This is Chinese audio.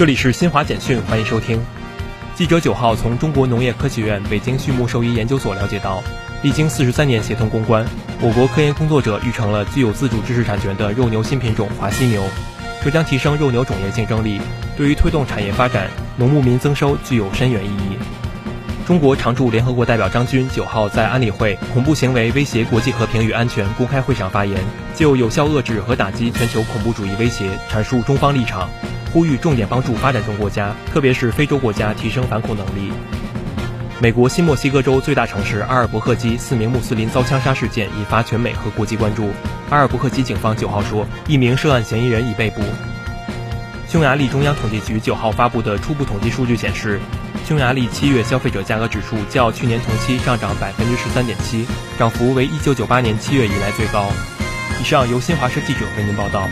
这里是新华简讯，欢迎收听。记者九号从中国农业科学院北京畜牧兽医研究所了解到，历经四十三年协同攻关，我国科研工作者育成了具有自主知识产权的肉牛新品种华西牛，这将提升肉牛种业竞争力，对于推动产业发展、农牧民增收具有深远意义。中国常驻联合国代表张军九号在安理会恐怖行为威胁国际和平与安全公开会上发言，就有效遏制和打击全球恐怖主义威胁阐述中方立场。呼吁重点帮助发展中国家，特别是非洲国家提升反恐能力。美国新墨西哥州最大城市阿尔伯克基四名穆斯林遭枪杀事件引发全美和国际关注。阿尔伯克基警方九号说，一名涉案嫌疑人已被捕。匈牙利中央统计局九号发布的初步统计数据显示，匈牙利七月消费者价格指数较去年同期上涨百分之十三点七，涨幅为一九九八年七月以来最高。以上由新华社记者为您报道。